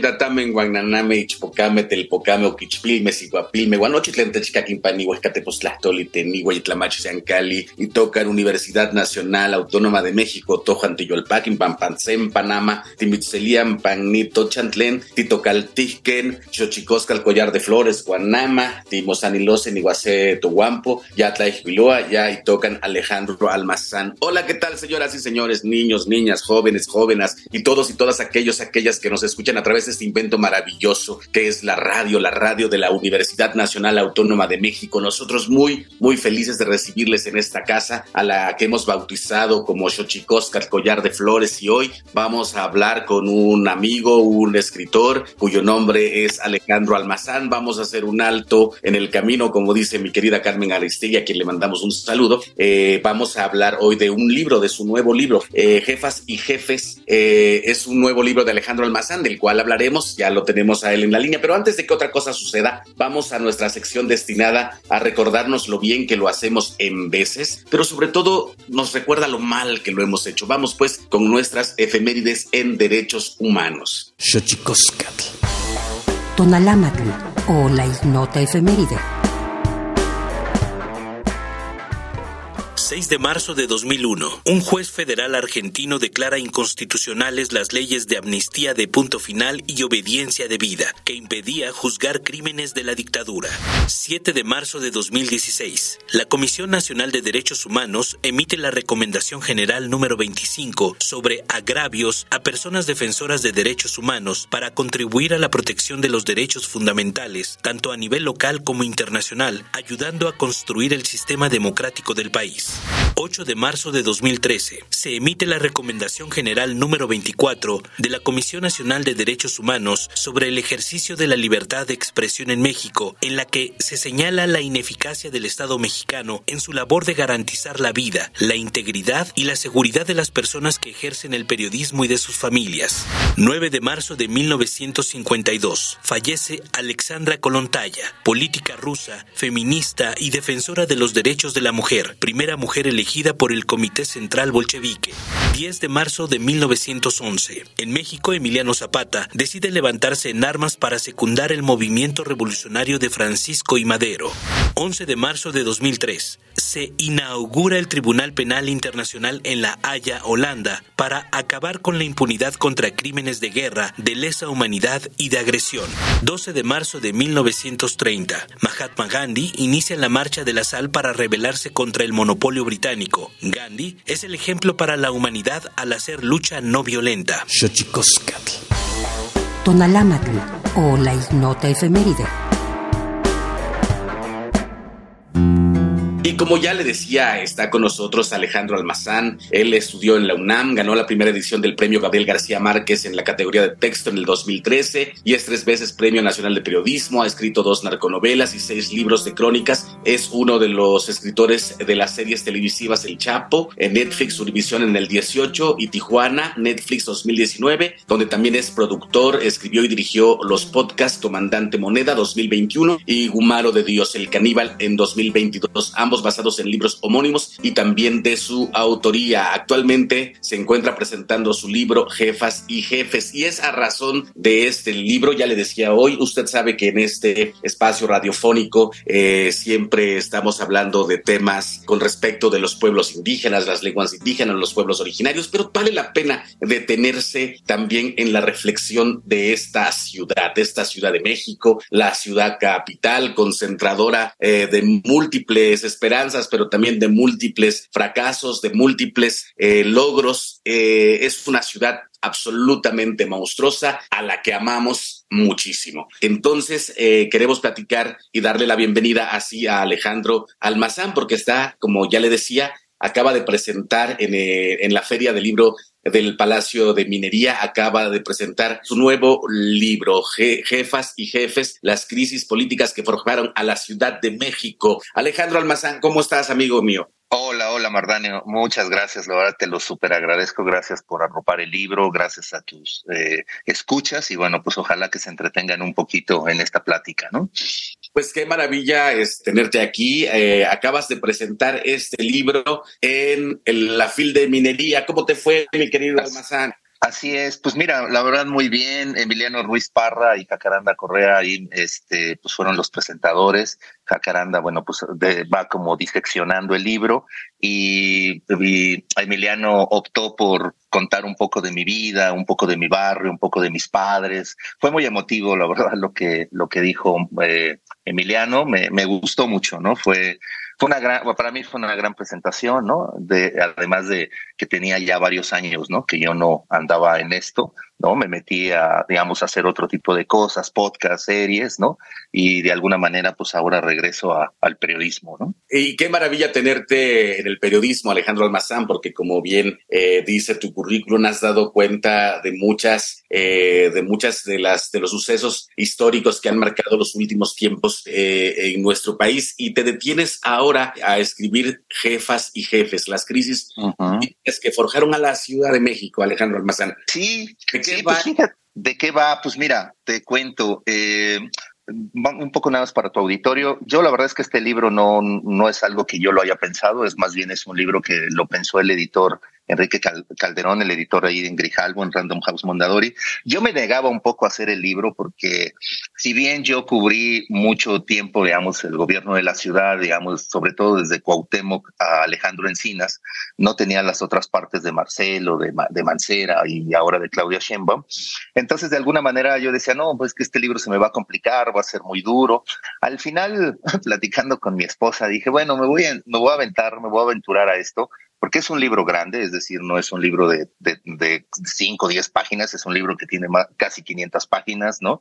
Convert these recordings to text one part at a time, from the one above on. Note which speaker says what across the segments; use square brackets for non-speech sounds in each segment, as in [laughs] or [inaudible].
Speaker 1: Tatamen guananame ichpocame telpocame oquichpilme siguapilme guanochitlen techcaquimpan ihuescatepoztlastoli tenigua itlamachi Cali y tocan Universidad Nacional Autónoma de México tojan tiyolpaquin pampansen panama timitzelian panito chantlen titocaltijken xochicosca collar de flores guanama timosanilosen iguase tohuampo ya tlaijbiloa ya y tocan Alejandro Almazán. Hola qué tal señoras y señores niños niñas jóvenes jóvenes y todos y todas aquellos aquellas que nos escuchan a través de este invento maravilloso que es la radio, la radio de la Universidad Nacional Autónoma de México. Nosotros muy, muy felices de recibirles en esta casa a la que hemos bautizado como Xochicóscar Collar de Flores y hoy vamos a hablar con un amigo, un escritor cuyo nombre es Alejandro Almazán. Vamos a hacer un alto en el camino, como dice mi querida Carmen Aristegui, a quien le mandamos un saludo. Eh, vamos a hablar hoy de un libro, de su nuevo libro, eh, Jefas y Jefes. Eh, es un nuevo libro de Alejandro Almazán, del cual hablaremos, ya lo tenemos a él en la línea, pero antes de que otra cosa suceda, vamos a nuestra sección destinada a recordarnos lo bien que lo hacemos en veces, pero sobre todo nos recuerda lo mal que lo hemos hecho. Vamos pues con nuestras efemérides en derechos humanos.
Speaker 2: Xochicoscatl. Tonalámatl o la ignota efeméride.
Speaker 3: 6 de marzo de 2001, un juez federal argentino declara inconstitucionales las leyes de amnistía de punto final y obediencia de vida, que impedía juzgar crímenes de la dictadura. 7 de marzo de 2016, la Comisión Nacional de Derechos Humanos emite la Recomendación General número 25 sobre agravios a personas defensoras de derechos humanos para contribuir a la protección de los derechos fundamentales, tanto a nivel local como internacional, ayudando a construir el sistema democrático del país. 8 de marzo de 2013, se emite la Recomendación General número 24 de la Comisión Nacional de Derechos Humanos sobre el ejercicio de la libertad de expresión en México, en la que se señala la ineficacia del Estado mexicano en su labor de garantizar la vida, la integridad y la seguridad de las personas que ejercen el periodismo y de sus familias. 9 de marzo de 1952, fallece Alexandra Kolontaya, política rusa, feminista y defensora de los derechos de la mujer, primera mujer elegida por el Comité Central Bolchevique. 10 de marzo de 1911. En México, Emiliano Zapata decide levantarse en armas para secundar el movimiento revolucionario de Francisco y Madero. 11 de marzo de 2003. Se inaugura el Tribunal Penal Internacional en La Haya, Holanda, para acabar con la impunidad contra crímenes de guerra, de lesa humanidad y de agresión. 12 de marzo de 1930. Mahatma Gandhi inicia la marcha de la sal para rebelarse contra el monopolio británico. Gandhi es el ejemplo para la humanidad al hacer lucha no violenta.
Speaker 2: Tonalámatl o la ignota efeméride.
Speaker 1: Y como ya le decía, está con nosotros Alejandro Almazán. Él estudió en la UNAM, ganó la primera edición del premio Gabriel García Márquez en la categoría de texto en el 2013 y es tres veces Premio Nacional de Periodismo. Ha escrito dos narconovelas y seis libros de crónicas. Es uno de los escritores de las series televisivas El Chapo, en Netflix Univision en el 18 y Tijuana, Netflix 2019, donde también es productor, escribió y dirigió los podcasts Comandante Moneda 2021 y Gumaro de Dios el Caníbal en 2022 ambos basados en libros homónimos y también de su autoría. Actualmente se encuentra presentando su libro Jefas y Jefes y es a razón de este libro, ya le decía hoy, usted sabe que en este espacio radiofónico eh, siempre estamos hablando de temas con respecto de los pueblos indígenas, las lenguas indígenas, los pueblos originarios, pero vale la pena detenerse también en la reflexión de esta ciudad, de esta ciudad de México, la ciudad capital, concentradora eh, de múltiples esperanzas, pero también de múltiples fracasos, de múltiples eh, logros. Eh, es una ciudad absolutamente monstruosa a la que amamos muchísimo. Entonces, eh, queremos platicar y darle la bienvenida así a Alejandro Almazán, porque está, como ya le decía, acaba de presentar en, en la Feria del Libro del Palacio de Minería acaba de presentar su nuevo libro, Jefas y Jefes, las crisis políticas que forjaron a la Ciudad de México. Alejandro Almazán, ¿cómo estás, amigo mío?
Speaker 4: Hola, hola Mardanio, muchas gracias, la verdad te lo súper agradezco, gracias por arropar el libro, gracias a tus eh, escuchas. Y bueno, pues ojalá que se entretengan un poquito en esta plática, ¿no?
Speaker 1: Pues qué maravilla es tenerte aquí, eh, acabas de presentar este libro en la FIL de Minería, ¿cómo te fue, mi querido Almazán?
Speaker 4: Así es, pues mira, la verdad muy bien, Emiliano Ruiz Parra y Jacaranda Correa ahí este, pues fueron los presentadores. Jacaranda, bueno, pues va como diseccionando el libro y, Emiliano optó por contar un poco de mi vida, un poco de mi barrio, un poco de mis padres. Fue muy emotivo, la verdad, lo que, lo que dijo eh, Emiliano, me, me gustó mucho, ¿no? Fue, fue una gran, para mí fue una gran presentación, ¿no? De, además de que tenía ya varios años, ¿no? Que yo no andaba en esto, ¿no? Me metí a, digamos, a hacer otro tipo de cosas, podcast, series, ¿no? Y de alguna manera, pues ahora regreso al periodismo, ¿no?
Speaker 1: Y qué maravilla tenerte en el periodismo, Alejandro Almazán, porque como bien eh, dice tu currículum, has dado cuenta de muchas, eh, de muchas de las, de los sucesos históricos que han marcado los últimos tiempos eh, en nuestro país y te detienes ahora a escribir jefas y jefes, las crisis que forjaron a la Ciudad de México, Alejandro Almazán.
Speaker 4: Sí, pues ¿De qué va? Pues mira, te cuento. Eh, un poco nada más para tu auditorio. Yo la verdad es que este libro no, no es algo que yo lo haya pensado, es más bien es un libro que lo pensó el editor Enrique Calderón, el editor ahí en Grijalvo, en Random House Mondadori. Yo me negaba un poco a hacer el libro porque si bien yo cubrí mucho tiempo, digamos, el gobierno de la ciudad, digamos, sobre todo desde Cuauhtémoc a Alejandro Encinas, no tenía las otras partes de Marcelo, de, de Mancera y ahora de Claudia Sheinbaum. Entonces, de alguna manera yo decía, no, pues que este libro se me va a complicar, va a ser muy duro. Al final, [laughs] platicando con mi esposa, dije, bueno, me voy a, me voy a aventar, me voy a aventurar a esto porque es un libro grande, es decir, no es un libro de, de, 5 o 10 páginas, es un libro que tiene casi 500 páginas, ¿no?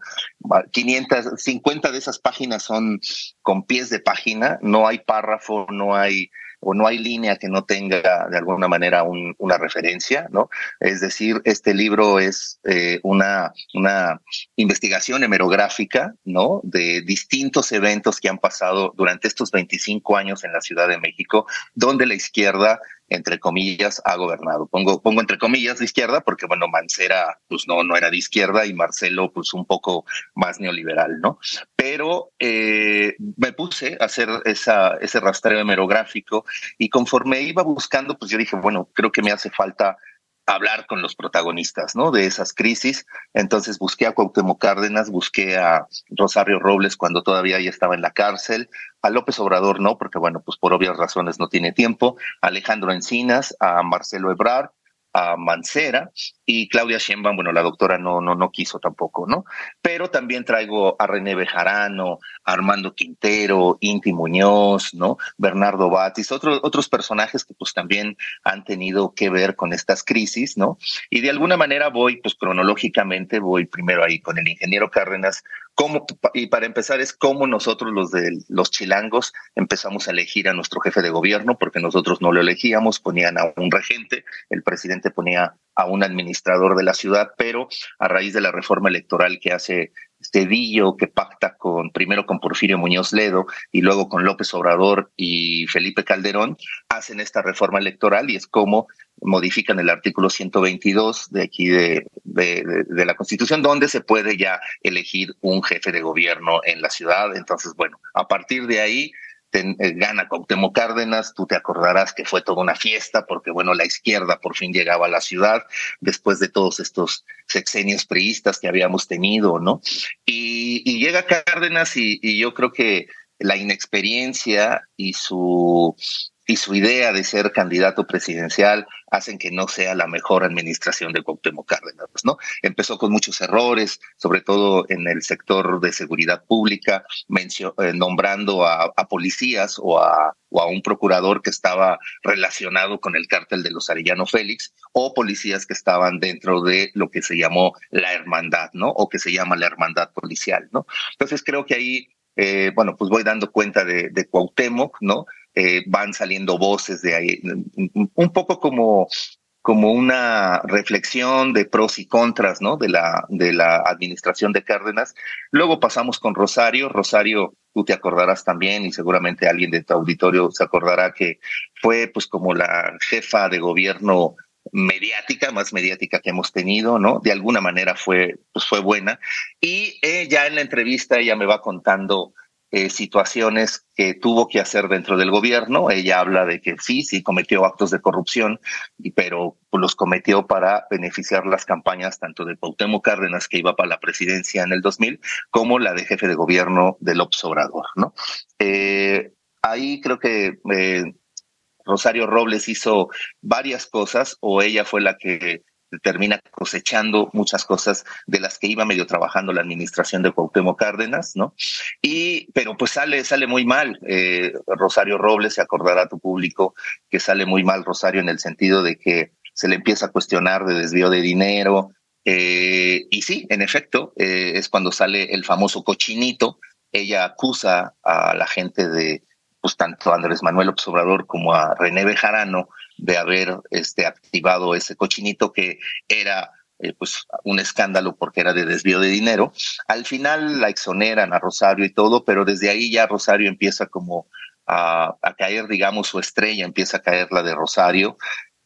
Speaker 4: 500, 50 de esas páginas son con pies de página, no hay párrafo, no hay o no hay línea que no tenga de alguna manera una referencia, ¿no? Es decir, este libro es eh, una, una investigación hemerográfica, ¿no? De distintos eventos que han pasado durante estos 25 años en la Ciudad de México, donde la izquierda entre comillas, ha gobernado. Pongo, pongo entre comillas de izquierda porque, bueno, Mancera, pues no, no era de izquierda y Marcelo, pues un poco más neoliberal, ¿no? Pero eh, me puse a hacer esa, ese rastreo hemerográfico y conforme iba buscando, pues yo dije, bueno, creo que me hace falta hablar con los protagonistas, ¿no? De esas crisis. Entonces busqué a Cuauhtémoc Cárdenas, busqué a Rosario Robles cuando todavía ya estaba en la cárcel, a López Obrador no, porque bueno, pues por obvias razones no tiene tiempo, a Alejandro Encinas, a Marcelo Ebrard, a Mancera y Claudia Sheinbaum, bueno, la doctora no, no, no quiso tampoco, ¿no? Pero también traigo a René Bejarano, Armando Quintero, Inti Muñoz, ¿no? Bernardo Batis, otros otros personajes que pues también han tenido que ver con estas crisis, ¿no? Y de alguna manera voy, pues cronológicamente, voy primero ahí con el ingeniero Cárdenas, y para empezar es cómo nosotros los de los chilangos empezamos a elegir a nuestro jefe de gobierno, porque nosotros no lo elegíamos, ponían a un regente, el presidente ponía a un administrador de la ciudad, pero a raíz de la reforma electoral que hace Cedillo, que pacta con primero con Porfirio Muñoz Ledo y luego con López Obrador y Felipe Calderón, hacen esta reforma electoral y es como modifican el artículo 122 de aquí de, de, de, la Constitución, donde se puede ya elegir un jefe de gobierno en la ciudad. Entonces, bueno, a partir de ahí eh, gana Cuauhtémoc Cárdenas, tú te acordarás que fue toda una fiesta porque, bueno, la izquierda por fin llegaba a la ciudad después de todos estos sexenios priistas que habíamos tenido, ¿no? Y, llega Cárdenas y yo creo que la inexperiencia y su y su idea de ser candidato presidencial hacen que no sea la mejor administración de Cuauhtémoc Cárdenas, ¿no? Empezó con muchos errores, sobre todo en el sector de seguridad pública, eh, nombrando a, policías o a, un procurador que estaba relacionado con el cártel de los Arellano Félix, o policías que estaban dentro de lo que se llamó la hermandad, ¿no? O que se llama la hermandad policial, ¿no? Entonces creo que ahí eh, bueno, pues voy dando cuenta de, de Cuauhtémoc, ¿no? Eh, van saliendo voces de ahí, un poco como como una reflexión de pros y contras, ¿no? De la, de la administración de Cárdenas. Luego pasamos con Rosario. Rosario, tú te acordarás también y seguramente alguien de tu auditorio se acordará que fue pues como la jefa de gobierno mediática, más mediática que hemos tenido, ¿no? De alguna manera fue, pues fue buena. Y ya en la entrevista ella me va contando eh, situaciones que tuvo que hacer dentro del gobierno. Ella habla de que sí, sí cometió actos de corrupción, pero los cometió para beneficiar las campañas tanto de Pautemo Cárdenas, que iba para la presidencia en el 2000, como la de jefe de gobierno de López Obrador, ¿no? Eh, ahí creo que eh, Rosario Robles hizo varias cosas, o ella fue la que termina cosechando muchas cosas de las que iba medio trabajando la administración de Cuauhtémoc Cárdenas, ¿no? Y, pero pues sale, sale muy mal. Eh, Rosario Robles, se acordará a tu público que sale muy mal Rosario en el sentido de que se le empieza a cuestionar de desvío de dinero. Eh, y sí, en efecto, eh, es cuando sale el famoso cochinito. Ella acusa a la gente de, pues tanto a Andrés Manuel Obrador como a René Bejarano de haber este, activado ese cochinito que era eh, pues un escándalo porque era de desvío de dinero. Al final la exoneran a Rosario y todo, pero desde ahí ya Rosario empieza como a, caer, digamos, su estrella, empieza a caer la de Rosario.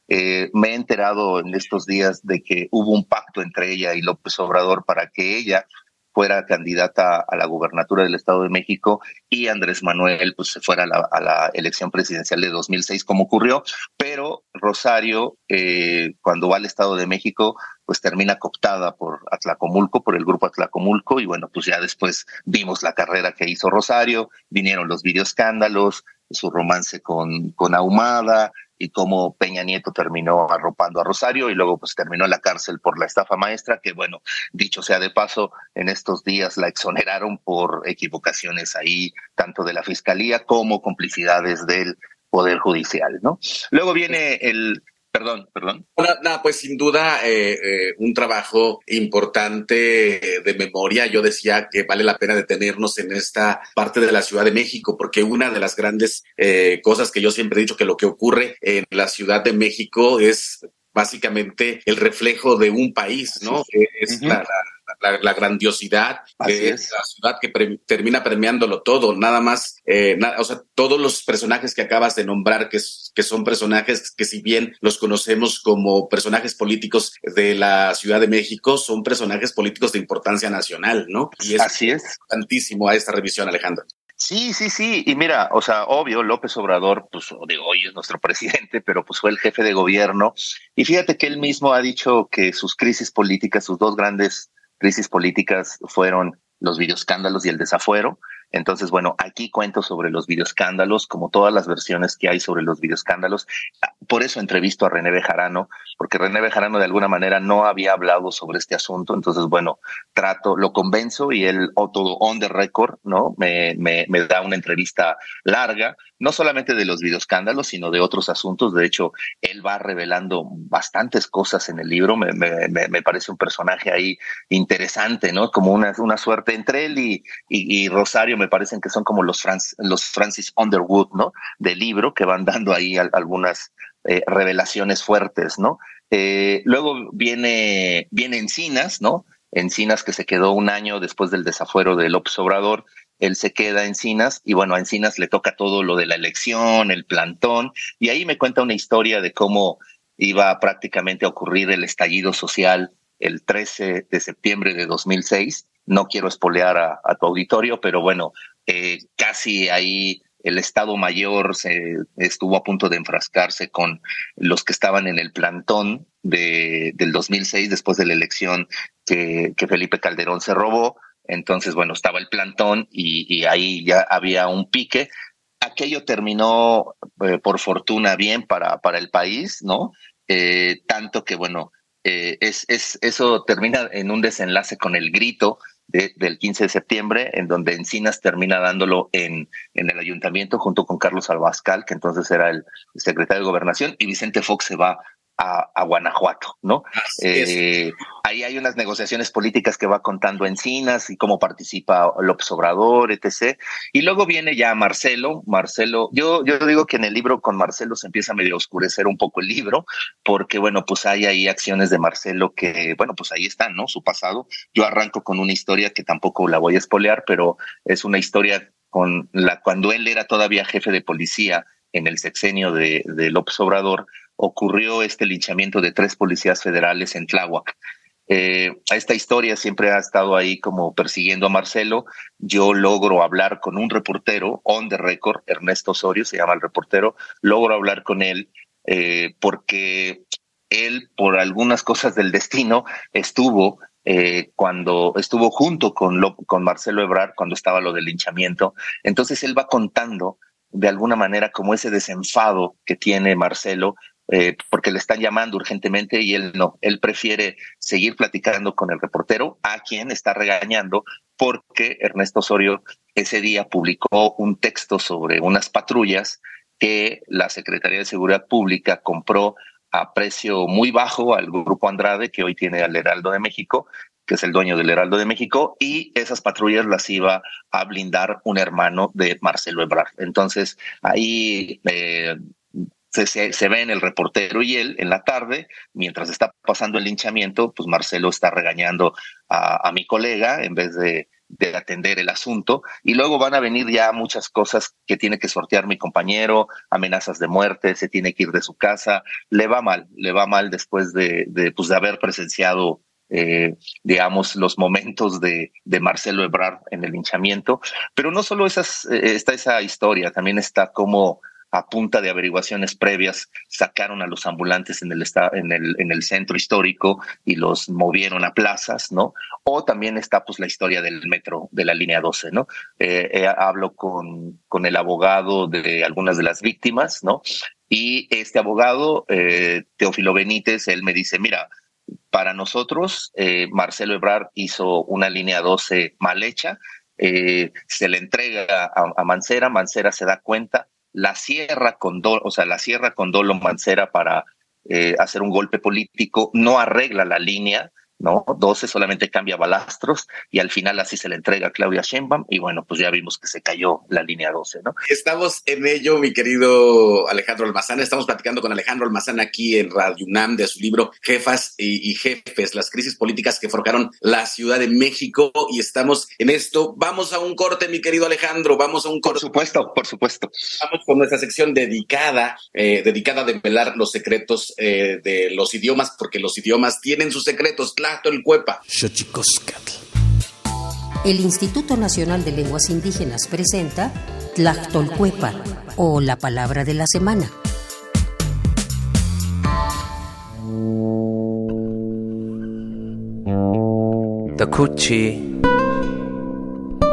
Speaker 4: Eh, me he enterado en estos días de que hubo un pacto entre ella y López Obrador para que ella fuera candidata a la gubernatura del Estado de México y Andrés Manuel pues se fuera a la, elección presidencial de 2006 como ocurrió, pero Rosario eh, cuando va al Estado de México pues termina cooptada por Atlacomulco, por el grupo Atlacomulco y bueno pues ya después vimos la carrera que hizo Rosario, vinieron los videoescándalos, su romance con, con Ahumada, y cómo Peña Nieto terminó arropando a Rosario y luego pues terminó en la cárcel por la estafa maestra, que bueno, dicho sea de paso, en estos días la exoneraron por equivocaciones ahí, tanto de la fiscalía como complicidades del Poder Judicial, ¿no? Luego viene el, Perdón, perdón.
Speaker 1: Nada, pues sin duda eh, eh, un trabajo importante de memoria. Yo decía que vale la pena detenernos en esta parte de la Ciudad de México, porque una de las grandes eh, cosas que yo siempre he dicho que lo que ocurre en la Ciudad de México es básicamente el reflejo de un país, ¿no? Es la, la, grandiosidad de la ciudad que termina premiándolo todo, nada más, eh, o sea, todos los personajes que acabas de nombrar, que, que son personajes que si bien los conocemos como personajes políticos de la Ciudad de México, son personajes políticos de importancia nacional, ¿no?
Speaker 4: Y es Así es.
Speaker 1: importantísimo a esta revisión, Alejandro.
Speaker 4: Sí, sí, sí. Y mira, o sea, obvio, López Obrador, pues digo, hoy es nuestro [laughs] presidente, pero pues fue el jefe de gobierno. Y fíjate que él mismo ha dicho que sus crisis políticas, sus dos grandes crisis políticas fueron los videoescándalos y el desafuero. Entonces, bueno, aquí cuento sobre los videoescándalos, como todas las versiones que hay sobre los videoescándalos. Por eso entrevisto a René Bejarano, porque René Bejarano de alguna manera no había hablado sobre este asunto. Entonces, bueno, trato, lo convenzo y él, todo on the record, ¿no? Me, me da una entrevista larga, no solamente de los videoescándalos, sino de otros asuntos. De hecho, él va revelando bastantes cosas en el libro. Me, me, me parece un personaje ahí interesante, ¿no? Como una, una suerte entre él y, y, Rosario, me parecen que son como los, los Francis Underwood, ¿no? Del libro, que van dando ahí algunas eh, revelaciones fuertes, ¿no? Eh, luego viene, viene Encinas, ¿no? Encinas que se quedó un año después del desafuero de López Obrador él se queda a Encinas y bueno, a Encinas le toca todo lo de la elección, el plantón, y ahí me cuenta una historia de cómo iba prácticamente a ocurrir el estallido social el 13 de septiembre de 2006. No quiero espolear a, tu auditorio, pero bueno, eh, casi ahí el Estado Mayor se estuvo a punto de enfrascarse con los que estaban en el plantón de, del 2006 después de la elección que, que Felipe Calderón se robó entonces, bueno, estaba el plantón y, ahí ya había un pique. Aquello terminó, eh, por fortuna, bien para, para el país, ¿no? Eh, tanto que, bueno, eh, es, es, eso termina en un desenlace con el grito del 15 de septiembre, en donde Encinas termina dándolo en, en el ayuntamiento junto con Carlos Albascal, que entonces era el secretario de Gobernación, y Vicente Fox se va a, Guanajuato, ¿no? Eh, ahí hay unas negociaciones políticas que va contando Encinas y cómo participa López Obrador, etc. Y luego viene ya Marcelo. Marcelo, yo, yo digo que en el libro con Marcelo se empieza a medio oscurecer un poco el libro, porque bueno, pues hay ahí acciones de Marcelo que, bueno, pues ahí están, ¿no? Su pasado. Yo arranco con una historia que tampoco la voy a espolear, pero es una historia con la cuando él era todavía jefe de policía en el sexenio de, de López Obrador, ocurrió este linchamiento de tres policías federales en Tláhuac. Eh, esta historia siempre ha estado ahí como persiguiendo a Marcelo. Yo logro hablar con un reportero, on the record, Ernesto Osorio se llama el reportero, logro hablar con él eh, porque él, por algunas cosas del destino, estuvo eh, cuando estuvo junto con, con Marcelo Ebrard cuando estaba lo del linchamiento. Entonces él va contando de alguna manera como ese desenfado que tiene Marcelo eh, porque le están llamando urgentemente y él no, él prefiere seguir platicando con el reportero, a quien está regañando porque Ernesto Osorio ese día publicó un texto sobre unas patrullas que la Secretaría de Seguridad Pública compró a precio muy bajo al grupo Andrade, que hoy tiene al Heraldo de México, que es el dueño del Heraldo de México, y esas patrullas las iba a blindar un hermano de Marcelo Ebrard. Entonces, ahí eh, se, se, ve en el reportero y él en la tarde, mientras está pasando el linchamiento, pues Marcelo está regañando a, mi colega en vez de, de, atender el asunto. Y luego van a venir ya muchas cosas que tiene que sortear mi compañero, amenazas de muerte, se tiene que ir de su casa, le va mal, le va mal después de, de, pues de haber presenciado eh, digamos, los momentos de, Marcelo Ebrard en el linchamiento. Pero no solo esas, eh, está esa historia, también está como a punta de averiguaciones previas, sacaron a los ambulantes en el, el, en el centro histórico y los movieron a plazas, ¿no? O también está pues la historia del metro de la línea 12, ¿no? Eh, eh, hablo con, el abogado de algunas de las víctimas, ¿no? Y este abogado, eh, Teófilo Benítez, él me dice, mira, para nosotros, Marcelo Ebrard hizo una línea 12 mal hecha, se le entrega a Mancera, Mancera se da cuenta, la sierra con Dolo, o sea, la sierra con Dolo Mancera para eh, hacer un golpe político, no arregla la línea, ¿no? 12 solamente cambia balastros y al final así se le entrega a Claudia Sheinbaum y bueno, pues ya vimos que se cayó la línea 12, ¿no?
Speaker 1: Estamos en ello, mi querido Alejandro Almazán, estamos platicando con Alejandro Almazán aquí en Radio UNAM de su libro Jefas y, Jefes, las crisis políticas que forjaron la Ciudad de México y estamos en esto. Vamos a un corte, mi querido Alejandro, vamos a un corte.
Speaker 4: Por supuesto, por supuesto.
Speaker 1: Vamos con nuestra sección dedicada, eh, dedicada a develar los secretos eh, de los idiomas, porque los idiomas tienen sus secretos, claro
Speaker 2: el Instituto Nacional de Lenguas Indígenas presenta Tlactolcuepa o la palabra de la semana.
Speaker 5: Takuchi.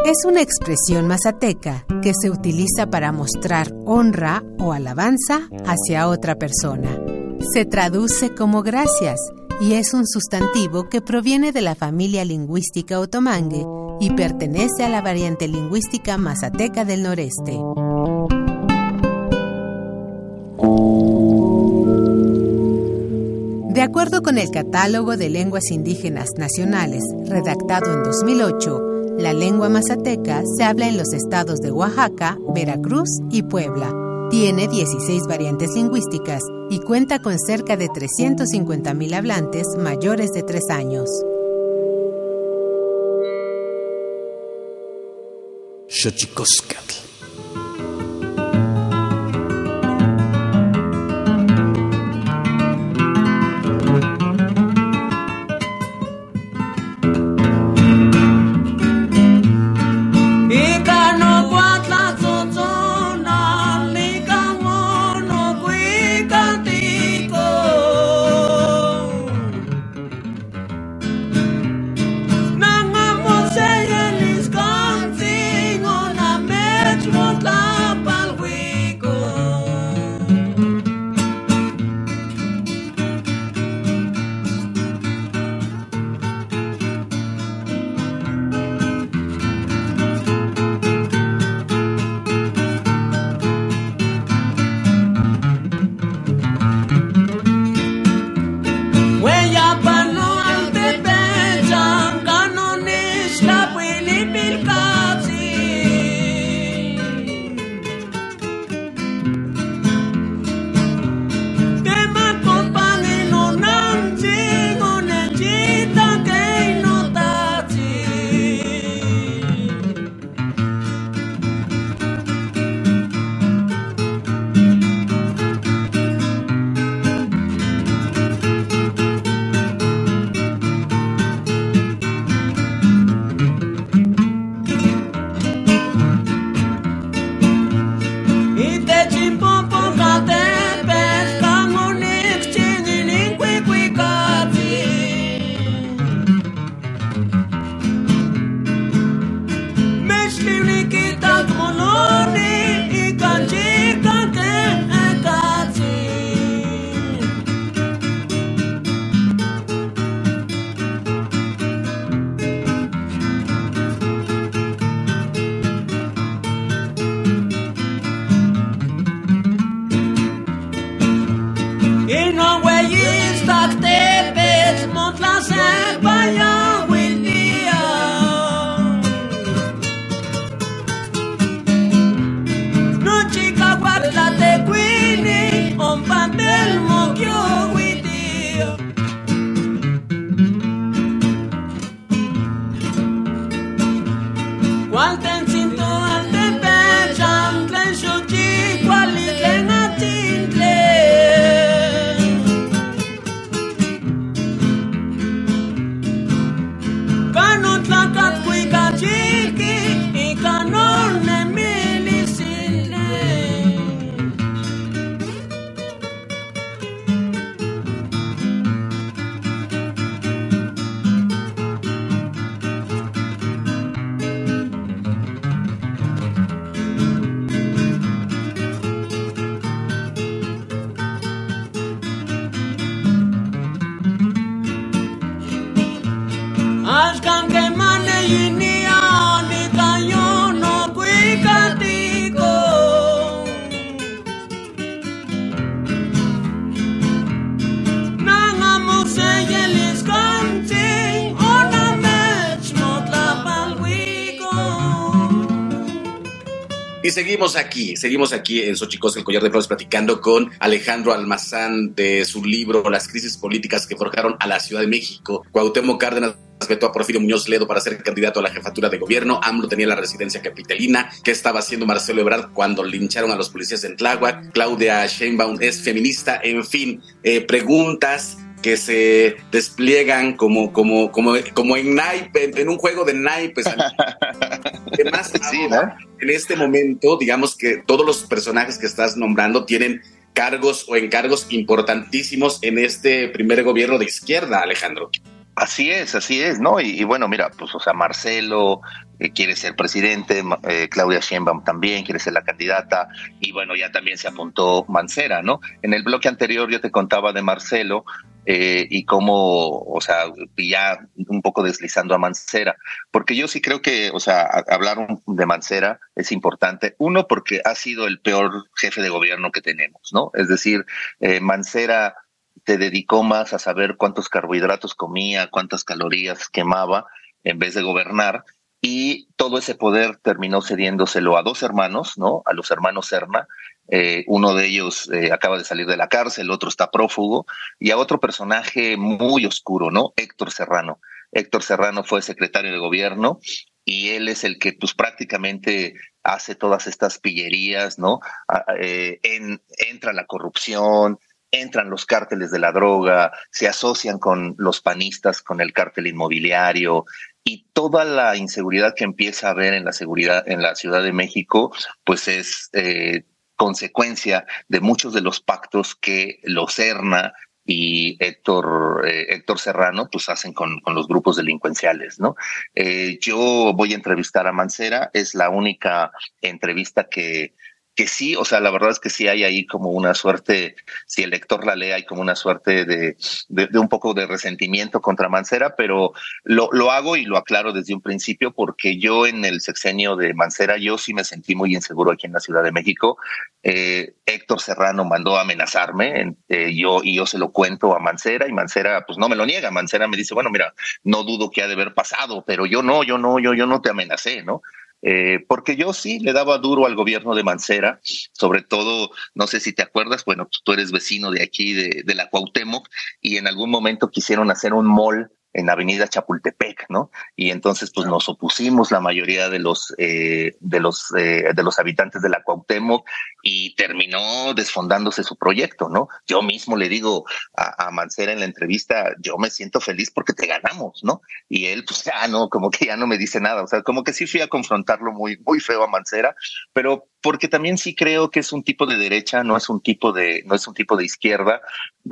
Speaker 5: Es una expresión mazateca que se utiliza para mostrar honra o alabanza hacia otra persona. Se traduce como gracias y es un sustantivo que proviene de la familia lingüística otomangue y pertenece a la variante lingüística mazateca del noreste. De acuerdo con el Catálogo de Lenguas Indígenas Nacionales, redactado en 2008, la lengua mazateca se habla en los estados de Oaxaca, Veracruz y Puebla. Tiene 16 variantes lingüísticas y cuenta con cerca de 350.000 hablantes mayores de 3 años.
Speaker 6: Y seguimos aquí, seguimos aquí en Xochicos, el collar de flores, platicando con Alejandro Almazán de su libro Las crisis políticas que forjaron a la Ciudad de México. Cuauhtémoc Cárdenas vetó a Porfirio Muñoz Ledo para ser candidato a la jefatura de gobierno. AMLO tenía la residencia capitalina. ¿Qué estaba haciendo Marcelo Ebrard cuando lincharon a los policías en Tláhuac? Claudia Sheinbaum es feminista. En fin, eh, preguntas que se despliegan como, como, como, como en naipe, en un juego de naipes. [laughs] Además, en este momento, digamos que todos los personajes que estás nombrando tienen cargos o encargos importantísimos en este primer gobierno de izquierda, Alejandro.
Speaker 4: Así es, así es, ¿no? Y, bueno, mira, pues, o sea, Marcelo eh, quiere ser presidente, eh, Claudia Sheinbaum también quiere ser la candidata, y bueno, ya también se apuntó Mancera, ¿no? En el bloque anterior yo te contaba de Marcelo eh, y cómo, o sea, ya un poco deslizando a Mancera, porque yo sí creo que, o sea, hablar de Mancera es importante, uno, porque ha sido el peor jefe de gobierno que tenemos, ¿no? Es decir, Mancera te dedicó más a saber cuántos carbohidratos comía, cuántas calorías quemaba, en vez de gobernar. Y todo ese poder terminó cediéndoselo a dos hermanos, ¿no? A los hermanos Serna. Eh, uno de ellos eh, acaba de salir de la cárcel, el otro está prófugo, y a otro personaje muy oscuro, ¿no? Héctor Serrano. Héctor Serrano fue secretario de gobierno y él es el que pues prácticamente hace todas estas pillerías, ¿no? Eh, en, entra la corrupción, entran los cárteles de la droga, se asocian con los panistas, con el cártel inmobiliario y toda la inseguridad que empieza a haber en la seguridad en la Ciudad de México, pues es eh, consecuencia de muchos de los pactos que los Serna y Héctor, eh, Héctor Serrano, pues hacen con, con los grupos delincuenciales, ¿no? Eh, yo voy a entrevistar a Mancera, es la única entrevista que, que sí, o sea, la verdad es que sí hay ahí como una suerte, si el lector la lee, hay como una suerte de, de, un poco de resentimiento contra Mancera, pero lo, lo, hago y lo aclaro desde un principio porque yo en el sexenio de Mancera, yo sí me sentí muy inseguro aquí en la Ciudad de México. Eh, Héctor Serrano mandó a amenazarme, eh, yo, y yo se lo cuento a Mancera y Mancera pues no me lo niega. Mancera me dice, bueno, mira, no dudo que ha de haber pasado, pero yo no, yo no, yo, yo no te amenacé, ¿no? Eh, porque yo sí le daba duro al gobierno de Mancera, sobre todo, no sé si te acuerdas, bueno, tú eres vecino de aquí, de, de la Cuauhtémoc, y en algún momento quisieron hacer un mall en Avenida Chapultepec, ¿no? Y entonces, pues nos opusimos la mayoría de los eh, de los eh, de los habitantes de la Cuauhtémoc y terminó desfondándose su proyecto, ¿no? Yo mismo le digo a, a, Mancera en la entrevista, yo me siento feliz porque te ganamos, ¿no? Y él, pues ya no, como que ya no me dice nada, o sea, como que sí fui a confrontarlo muy muy feo a Mancera, pero porque también sí creo que es un tipo de derecha, no es un tipo de no es un tipo de izquierda.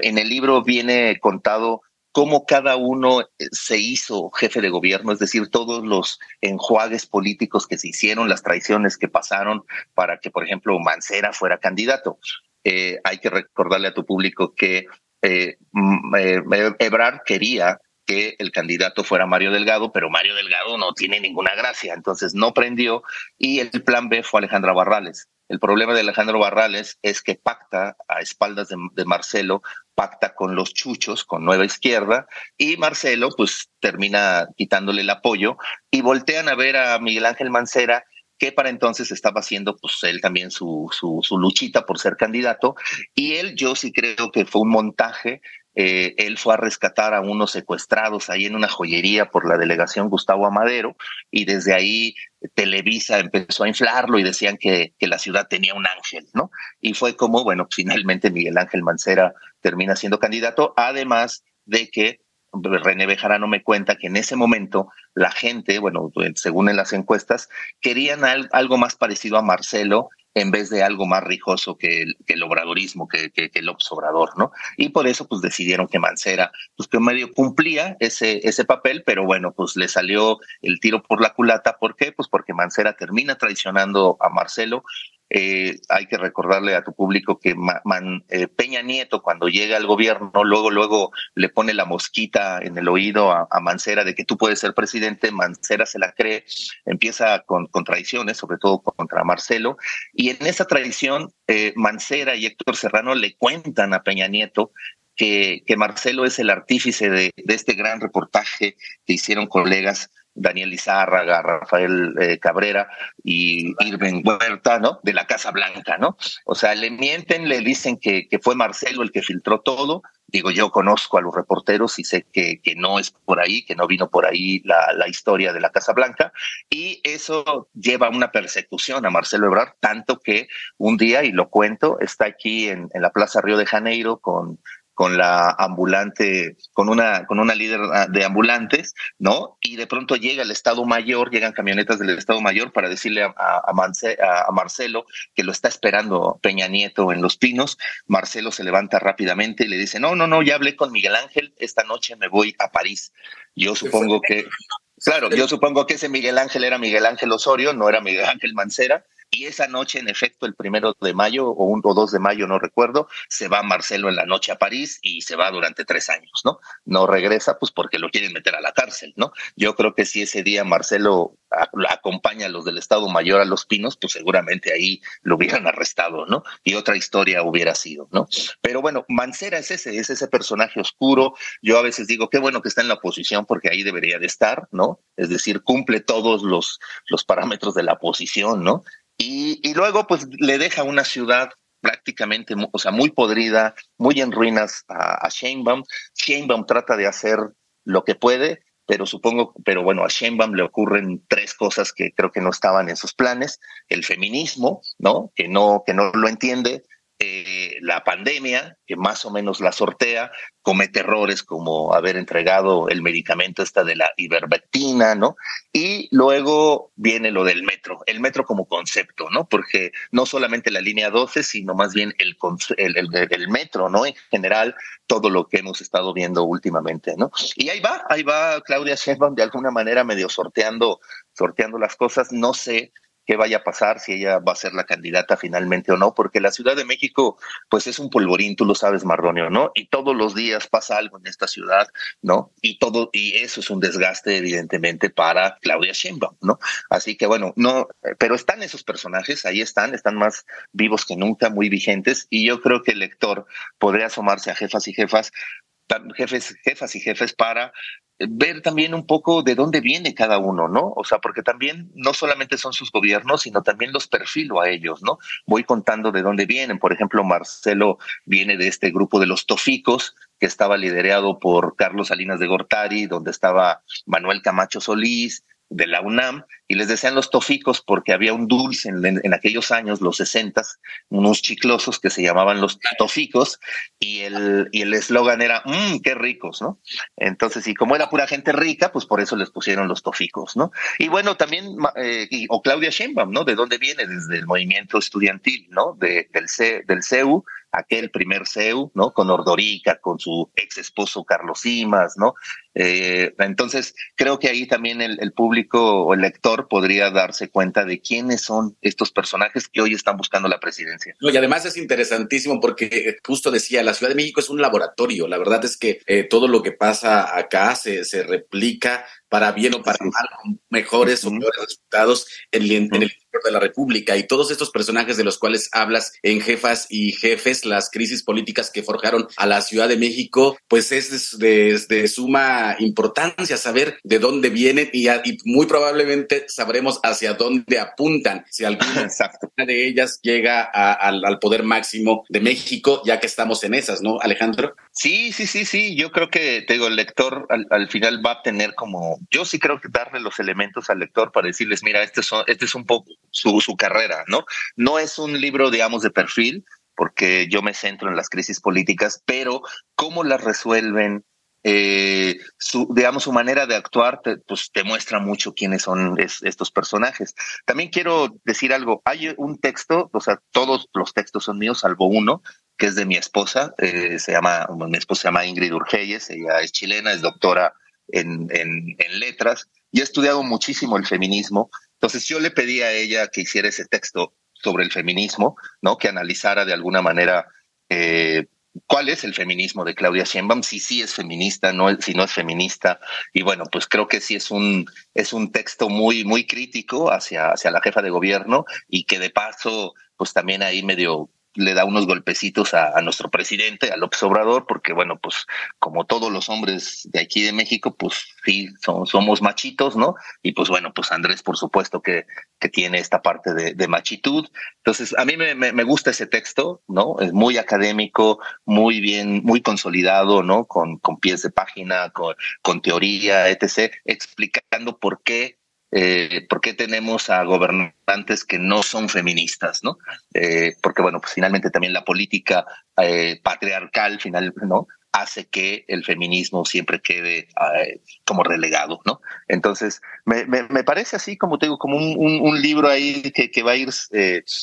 Speaker 4: En el libro viene contado cómo cada uno eh, se hizo jefe de gobierno, es decir, todos los enjuagues políticos que se hicieron, las traiciones que pasaron para que, por ejemplo, Mancera fuera candidato. Eh, hay que recordarle a tu público que eh, mm, eh, Ebrard quería que el candidato fuera Mario Delgado, pero Mario Delgado no tiene ninguna gracia, entonces no prendió y el plan B fue Alejandra Barrales. El problema de Alejandro Barrales es que pacta a espaldas de, Marcelo, pacta con los chuchos, con Nueva Izquierda, y Marcelo pues termina quitándole el apoyo y voltean a ver a Miguel Ángel Mancera que para entonces estaba haciendo pues él también su, su, su, luchita por ser candidato y él yo sí creo que fue un montaje eh, él fue a rescatar a unos secuestrados ahí en una joyería por la delegación Gustavo Amadero y desde ahí Televisa empezó a inflarlo y decían que, que la ciudad tenía un ángel, ¿no? Y fue como, bueno, [laughs] finalmente Miguel Ángel Mancera termina siendo candidato, además de que René Bejarano me cuenta que en ese momento la gente, bueno, según en las encuestas, querían algo más parecido a Marcelo en vez de algo más rijoso que el, obradorismo, que, que, el obrador, ¿no? Y por eso, pues decidieron que Mancera, pues que medio cumplía ese, ese papel, pero bueno, pues le salió el tiro por la culata. ¿Por qué? Pues porque Mancera termina traicionando a Marcelo eh, hay que recordarle a tu público que eh, Peña Nieto cuando llega al gobierno, luego, luego le pone la mosquita en el oído a, Mancera de que tú puedes ser presidente, Mancera se la cree, empieza con, traiciones, sobre todo contra Marcelo, y en esa traición eh, Mancera y Héctor Serrano le cuentan a Peña Nieto que, que Marcelo es el artífice de este gran reportaje que hicieron colegas Daniel Izárraga, Rafael eh, Cabrera y Irving Huerta, ¿no? De la Casa Blanca, ¿no? O sea, le mienten, le dicen que, que fue Marcelo el que filtró todo. Digo, yo conozco a los reporteros y sé que, que no es por ahí, que no vino por ahí la, la historia de la Casa Blanca. Y eso lleva a una persecución a Marcelo Ebrard, tanto que un día, y lo cuento, está aquí en, en la Plaza Río de Janeiro con con la ambulante, con una, con una líder ah, de ambulantes, ¿no? Y de pronto llega el Estado Mayor, llegan camionetas del Estado Mayor para decirle a, a, Marcelo que lo está esperando Peña Nieto en Los Pinos. Marcelo se levanta rápidamente y le dice, no, no, no, ya hablé con Miguel Ángel, esta noche me voy a París. Yo supongo que, claro, yo supongo que ese Miguel Ángel era Miguel Ángel Osorio, no era Miguel Ángel Mancera y esa noche, en efecto, el primero de mayo o un o dos de mayo, no recuerdo, se va Marcelo en la noche a París y se va durante tres años, ¿no? No regresa, pues porque lo quieren meter a la cárcel, ¿no? Yo creo que si ese día Marcelo acompaña a los del Estado Mayor a Los Pinos, pues seguramente ahí lo hubieran arrestado, ¿no? Y otra historia hubiera sido, ¿no? Pero bueno, Mancera es ese, es ese personaje oscuro. Yo a veces digo, qué bueno que está en la oposición porque ahí debería de estar, ¿no? Es decir, cumple todos los, los parámetros de la oposición, ¿no? Y, luego, pues le deja una ciudad prácticamente, o sea, muy podrida, muy en ruinas a, a Sheinbaum. Sheinbaum trata de hacer lo que puede, pero supongo, pero bueno, a Sheinbaum le ocurren tres cosas que creo que no estaban en sus planes: el feminismo, ¿no? Que no, que no lo entiende, eh, la pandemia, que más o menos la sortea, comete errores como haber entregado el medicamento esta de la ivermectina, ¿no? Y luego viene lo del metro, el metro como concepto, ¿no? Porque no solamente la línea 12, sino más bien el, el, metro, ¿no? En general, todo lo que hemos estado viendo últimamente, ¿no? Y ahí va, ahí va Claudia Sheinbaum de alguna manera medio sorteando, sorteando las cosas, no sé qué vaya a pasar, si ella va a ser la candidata finalmente o no, porque la Ciudad de México, pues es un polvorín, tú lo sabes, Marronio, ¿no? Y todos los días pasa algo en esta ciudad, ¿no? Y todo, y eso es un desgaste, evidentemente, para Claudia Sheinbaum, ¿no? Así que bueno, no, pero están esos personajes, ahí están, están más vivos que nunca, muy vigentes, y yo creo que el lector podría asomarse a jefas y jefas jefes, jefas y jefes para ver también un poco de dónde viene cada uno, ¿no? O sea, porque también no solamente son sus gobiernos, sino también los perfilo a ellos, ¿no? Voy contando de dónde vienen. Por ejemplo, Marcelo viene de este grupo de los toficos, que estaba liderado por Carlos Salinas de Gortari, donde estaba Manuel Camacho Solís, de la UNAM y les decían los toficos porque había un dulce en, aquellos años, los sesentas, unos chiclosos que se llamaban los toficos y el y el eslogan era mmm, qué ricos, ¿no? Entonces, y como era pura gente rica, pues por eso les pusieron los toficos, ¿no? Y bueno, también, eh, o Claudia Sheinbaum, ¿no? ¿De dónde viene? Desde el movimiento estudiantil, ¿no? De, del, del CEU, aquel primer CEU, ¿no? Con Ordorica, con su ex esposo Carlos Simas, ¿no? Eh, entonces, creo que ahí también el, público o el lector podría darse cuenta de quiénes son estos personajes que hoy están buscando la presidencia.
Speaker 1: y además es interesantísimo porque eh, justo decía, la Ciudad de México es un laboratorio. La verdad es que eh, todo lo que pasa acá se, se replica para bien o para mal, mejores o peores resultados en, el interior de la República. Y todos estos personajes de los cuales hablas en Jefas y Jefes, las crisis políticas que forjaron a la Ciudad de México, pues es de, suma importancia saber de dónde vienen y, muy probablemente sabremos hacia dónde apuntan. Si alguna [laughs] de ellas llega al, poder máximo de México, ya que estamos en esas, ¿no, Alejandro?
Speaker 4: Sí, sí, sí, sí. Yo creo que, te digo, el lector al, al final va a tener como yo sí creo que darle los elementos al lector para decirles, mira, este, este es un poco su, su carrera, ¿no? No es un libro, digamos, de perfil, porque yo me centro en las crisis políticas, pero cómo las resuelven, eh, su, digamos, su manera de actuar, te, pues te muestra mucho quiénes son estos personajes. También quiero decir algo, hay un texto, o sea, todos los textos son míos, salvo uno, que es de mi esposa, eh, se llama, mi esposa se llama Ingrid Urgeyes, ella es chilena, es doctora en, en, letras y he estudiado muchísimo el feminismo. Entonces yo le pedí a ella que hiciera ese texto sobre el feminismo, ¿no? Que analizara de alguna manera eh, cuál es el feminismo de Claudia Sheinbaum, si sí es feminista, no, si no es feminista. Y bueno, pues creo que sí es un, es un texto muy, muy crítico hacia, hacia la jefa de gobierno y que de paso, pues también ahí medio le da unos golpecitos a, nuestro presidente, a López Obrador, porque bueno, pues como todos los hombres de aquí de México, pues sí, somos machitos, ¿no? Y pues bueno, pues Andrés, por supuesto que, que tiene esta parte de, machitud. Entonces, a mí me, me, gusta ese texto, ¿no? Es muy académico, muy bien, muy consolidado, ¿no? Con, con pies de página, con, con teoría, etc., explicando por qué eh, ¿por qué tenemos a gobernantes que no son feministas, no? Eh, porque bueno, pues finalmente también la política eh, patriarcal, final, ¿no? hace que el feminismo siempre quede como relegado, ¿no? Entonces, me, me, parece así, como te digo, como un, un, libro ahí que, que va a ir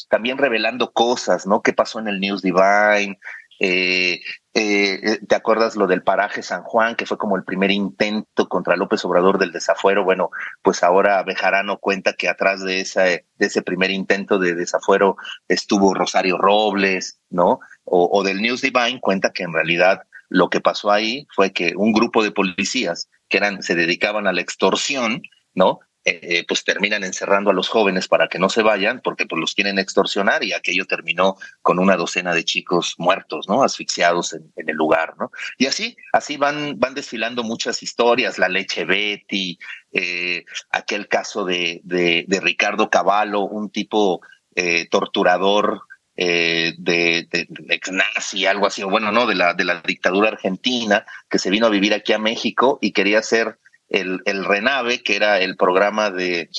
Speaker 4: también revelando cosas, ¿no? ¿Qué pasó en el News Divine? Eh, eh, ¿Te acuerdas lo del paraje San Juan, que fue como el primer intento contra López Obrador del desafuero? Bueno, pues ahora Bejarano cuenta que atrás de, esa, de ese primer intento de desafuero estuvo Rosario Robles, ¿no? O, del News Divine cuenta que en realidad lo que pasó ahí fue que un grupo de policías que eran, se dedicaban a la extorsión, ¿no? Eh, pues terminan encerrando a los jóvenes para que no se vayan porque pues los quieren extorsionar y aquello terminó con una docena de chicos muertos, ¿no? Asfixiados en, el lugar, ¿no? Y así, así van, van desfilando muchas historias, la leche Betty, eh, aquel caso de, de, Ricardo Cavallo, un tipo eh, torturador de, ex nazi, algo así, bueno, no, de la, de la dictadura argentina, que se vino a vivir aquí a México y quería ser el, RENAVE, que era el programa de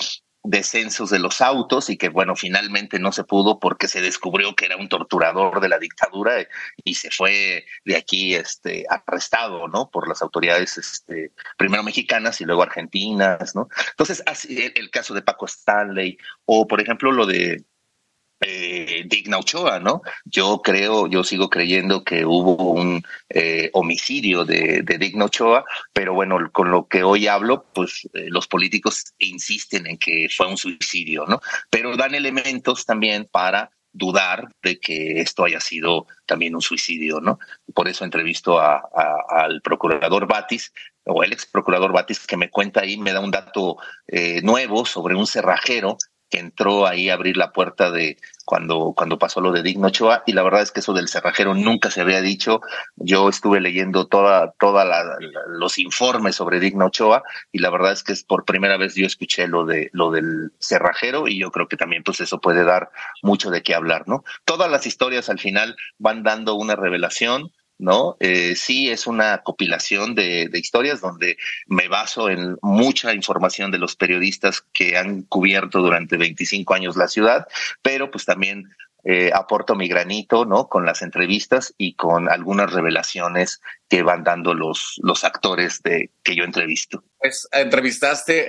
Speaker 4: descensos de los autos y que bueno, finalmente no se pudo porque se descubrió que era un torturador de la dictadura y se fue de aquí este arrestado, ¿no? por las autoridades este primero mexicanas y luego argentinas, ¿no? Entonces, así el caso de Paco Stanley o por ejemplo lo de eh, Digna Ochoa, ¿no? Yo creo, yo sigo creyendo que hubo un eh, homicidio de, Digna Ochoa, pero bueno, con lo que hoy hablo, pues eh, los políticos insisten en que fue un suicidio, ¿no? Pero dan elementos también para dudar de que esto haya sido también un suicidio, ¿no? Por eso entrevisto al procurador Batis, o el ex procurador Batis, que me cuenta ahí, me da un dato eh, nuevo sobre un cerrajero que entró ahí a abrir la puerta de cuando, cuando pasó lo de Digno Ochoa, y la verdad es que eso del cerrajero nunca se había dicho. Yo estuve leyendo toda, toda los informes sobre Digno Ochoa, y la verdad es que es por primera vez yo escuché lo de lo del cerrajero, y yo creo que también pues eso puede dar mucho de qué hablar, ¿no? Todas las historias al final van dando una revelación, ¿no? Eh, sí es una compilación de, historias donde me baso en mucha información de los periodistas que han cubierto durante 25 años la ciudad, pero pues también eh, aporto mi granito, ¿no? Con las entrevistas y con algunas revelaciones que van dando los, los actores de, que yo entrevisto.
Speaker 1: Pues entrevistaste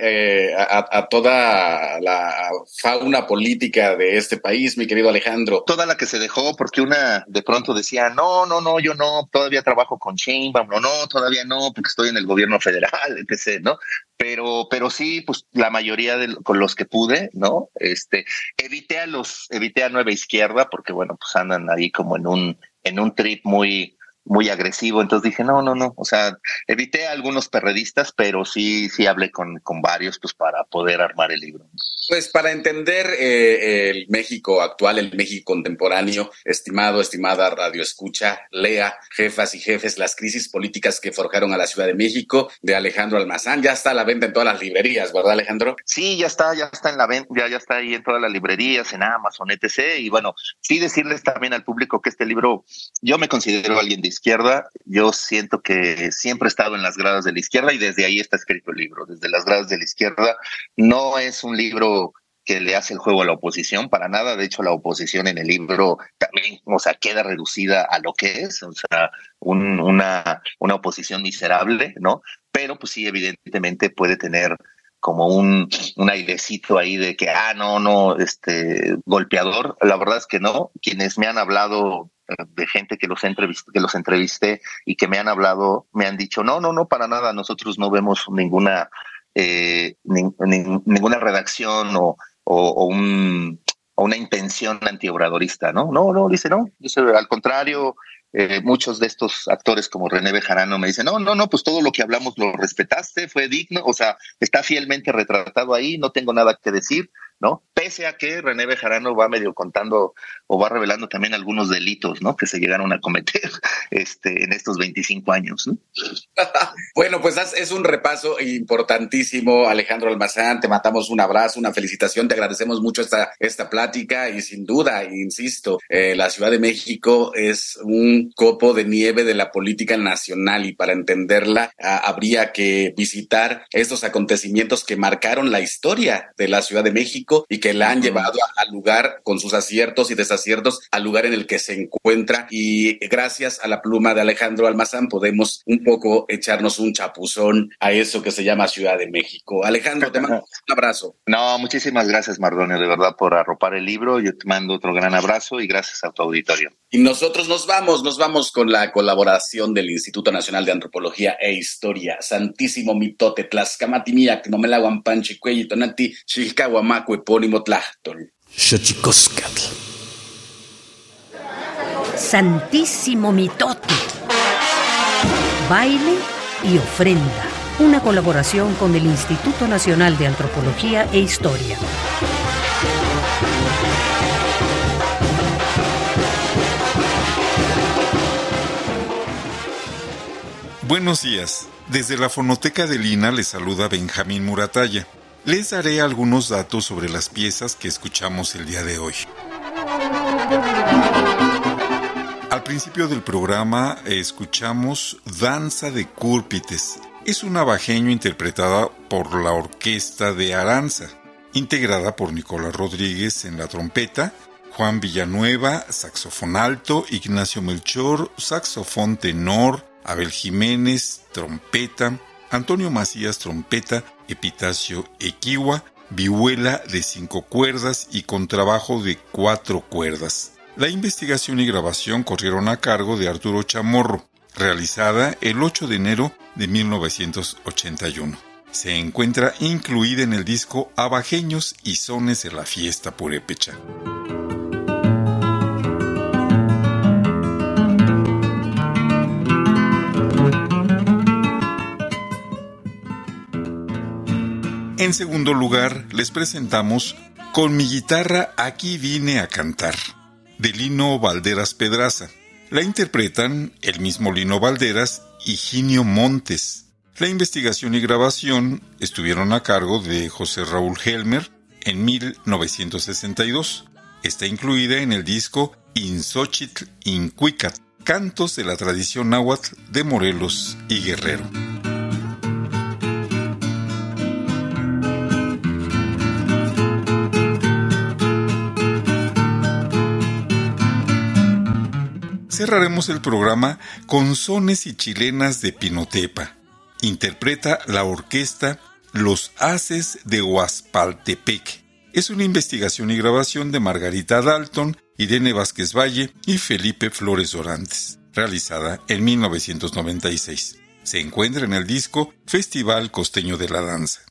Speaker 1: eh, a, toda la fauna política de este país, mi querido Alejandro.
Speaker 4: Toda la que se dejó, porque una de pronto decía, no, no, no, yo no, todavía trabajo con Sheinbaum, no, no, todavía no, porque estoy en el gobierno federal, [laughs] etc., ¿no? Pero, pero sí, pues la mayoría de con los que pude, ¿no? Este, evité a los, evité a Nueva Izquierda, porque bueno, pues andan ahí como en un, en un trip muy, muy agresivo. Entonces dije, no, no, no. O sea, evité a algunos perredistas, pero sí, sí hablé con, con varios, pues para poder armar el libro.
Speaker 1: Pues para entender eh, el México actual, el México contemporáneo, estimado, estimada Radio Escucha, lea Jefas y Jefes, las crisis políticas que forjaron a la Ciudad de México, de Alejandro Almazán. Ya está a la venta en todas las librerías, ¿verdad, Alejandro?
Speaker 4: Sí, ya está, ya está en la venta, ya, ya está ahí en todas las librerías, en Amazon, etc. Y bueno, sí decirles también al público que este libro, yo me considero alguien de izquierda, yo siento que siempre he estado en las gradas de la izquierda y desde ahí está escrito el libro, desde las gradas de la izquierda. No es un libro que le hace el juego a la oposición, para nada. De hecho, la oposición en el libro también, o sea, queda reducida a lo que es, o sea, una, una oposición miserable, ¿no? Pero pues sí, evidentemente puede tener como un, un airecito ahí de que, ah, no, no, este, golpeador. La verdad es que no. Quienes me han hablado de gente que los, que los entrevisté y que me han hablado, me han dicho, no, no, no, para nada, nosotros no vemos ninguna eh, ninguna redacción o, o, un, una intención antiobradorista, ¿no? No, no, dice no, dice al contrario, eh, muchos de estos actores como René Bejarano me dicen, no, no, no, pues todo lo que hablamos lo respetaste, fue digno, o sea, está fielmente retratado ahí, no tengo nada que decir, ¿no? Pese a que René Bejarano va medio contando o va revelando también algunos delitos, ¿no? Que se llegaron a cometer [laughs] este, en estos 25 años, ¿no? [laughs]
Speaker 1: bueno, pues es un repaso importantísimo, Alejandro Almazán, te matamos un abrazo, una felicitación, te agradecemos mucho esta, esta plática y sin duda, insisto, eh, la Ciudad de México es un copo de nieve de la política nacional y para entenderla habría que visitar estos acontecimientos que marcaron la historia de la Ciudad de México y que la han llevado al lugar con sus aciertos y desaciertos al lugar en el que se encuentra y gracias a la pluma de Alejandro Almazán podemos un poco echarnos un chapuzón a eso que se llama Ciudad de México. Alejandro, te mando un abrazo. [laughs]
Speaker 4: No, muchísimas gracias Mardonio, de verdad por arropar el libro. Yo te mando otro gran abrazo y gracias a tu auditorio.
Speaker 1: Y nosotros nos vamos, nos vamos con la colaboración del Instituto Nacional de Antropología e Historia. Santísimo mitote, tlascamatimiac, nomelaguampanchi, cuellitonati, chilcahuamaco, epónimo tlachtol.
Speaker 2: Santísimo mitote. Baile y ofrenda. Una colaboración con el Instituto Nacional de Antropología e Historia.
Speaker 7: Buenos días. Desde la fonoteca de Lina les saluda Benjamín Muratalla. Les daré algunos datos sobre las piezas que escuchamos el día de hoy. Al principio del programa escuchamos Danza de Cúrpites. Es un abajeño interpretada por la orquesta de Aranza, integrada por Nicolás Rodríguez en la trompeta, Juan Villanueva, saxofón alto, Ignacio Melchor, saxofón tenor, Abel Jiménez, trompeta, Antonio Macías, trompeta, Epitacio Equiwa, vihuela de cinco cuerdas y contrabajo de cuatro cuerdas. La investigación y grabación corrieron a cargo de Arturo Chamorro, realizada el 8 de enero de 1981. Se encuentra incluida en el disco Abajeños y Sones de la Fiesta Purépecha. En segundo lugar, les presentamos Con mi guitarra aquí vine a cantar, de Lino Valderas Pedraza. La interpretan el mismo Lino Valderas y Ginio Montes. La investigación y grabación estuvieron a cargo de José Raúl Helmer en 1962. Está incluida en el disco Insochitl Incuicat, cantos de la tradición náhuatl de Morelos y Guerrero. Cerraremos el programa con sones y chilenas de Pinotepa. Interpreta la orquesta Los Haces de Huaspaltepec. Es una investigación y grabación de Margarita Dalton, Irene Vázquez Valle y Felipe Flores Orantes, realizada en 1996. Se encuentra en el disco Festival Costeño de la Danza.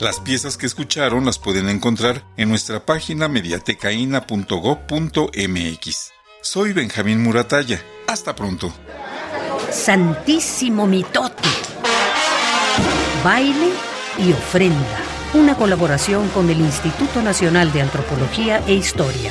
Speaker 7: Las piezas que escucharon las pueden encontrar en nuestra página mediatecaina.gov.mx. Soy Benjamín Muratalla. Hasta pronto.
Speaker 2: Santísimo Mitote. Baile y ofrenda. Una colaboración con el Instituto Nacional de Antropología e Historia.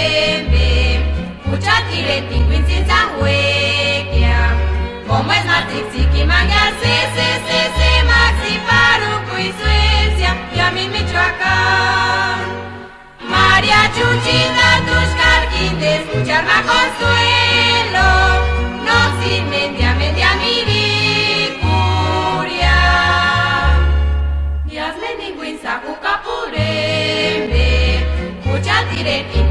Speaker 2: Chile, Tinguin, Huequia. Como es Matrix, Siki, Mangar, CCCC, Maxi, Paruco y Suecia, y a mí Michoacán. María Chuchita, tus carquines, escucharla consuelo. No sin mendia, mendia, mi vicuria. Días, Meningüin, Sacuca, Purembe, Cuchatire, Tinguin,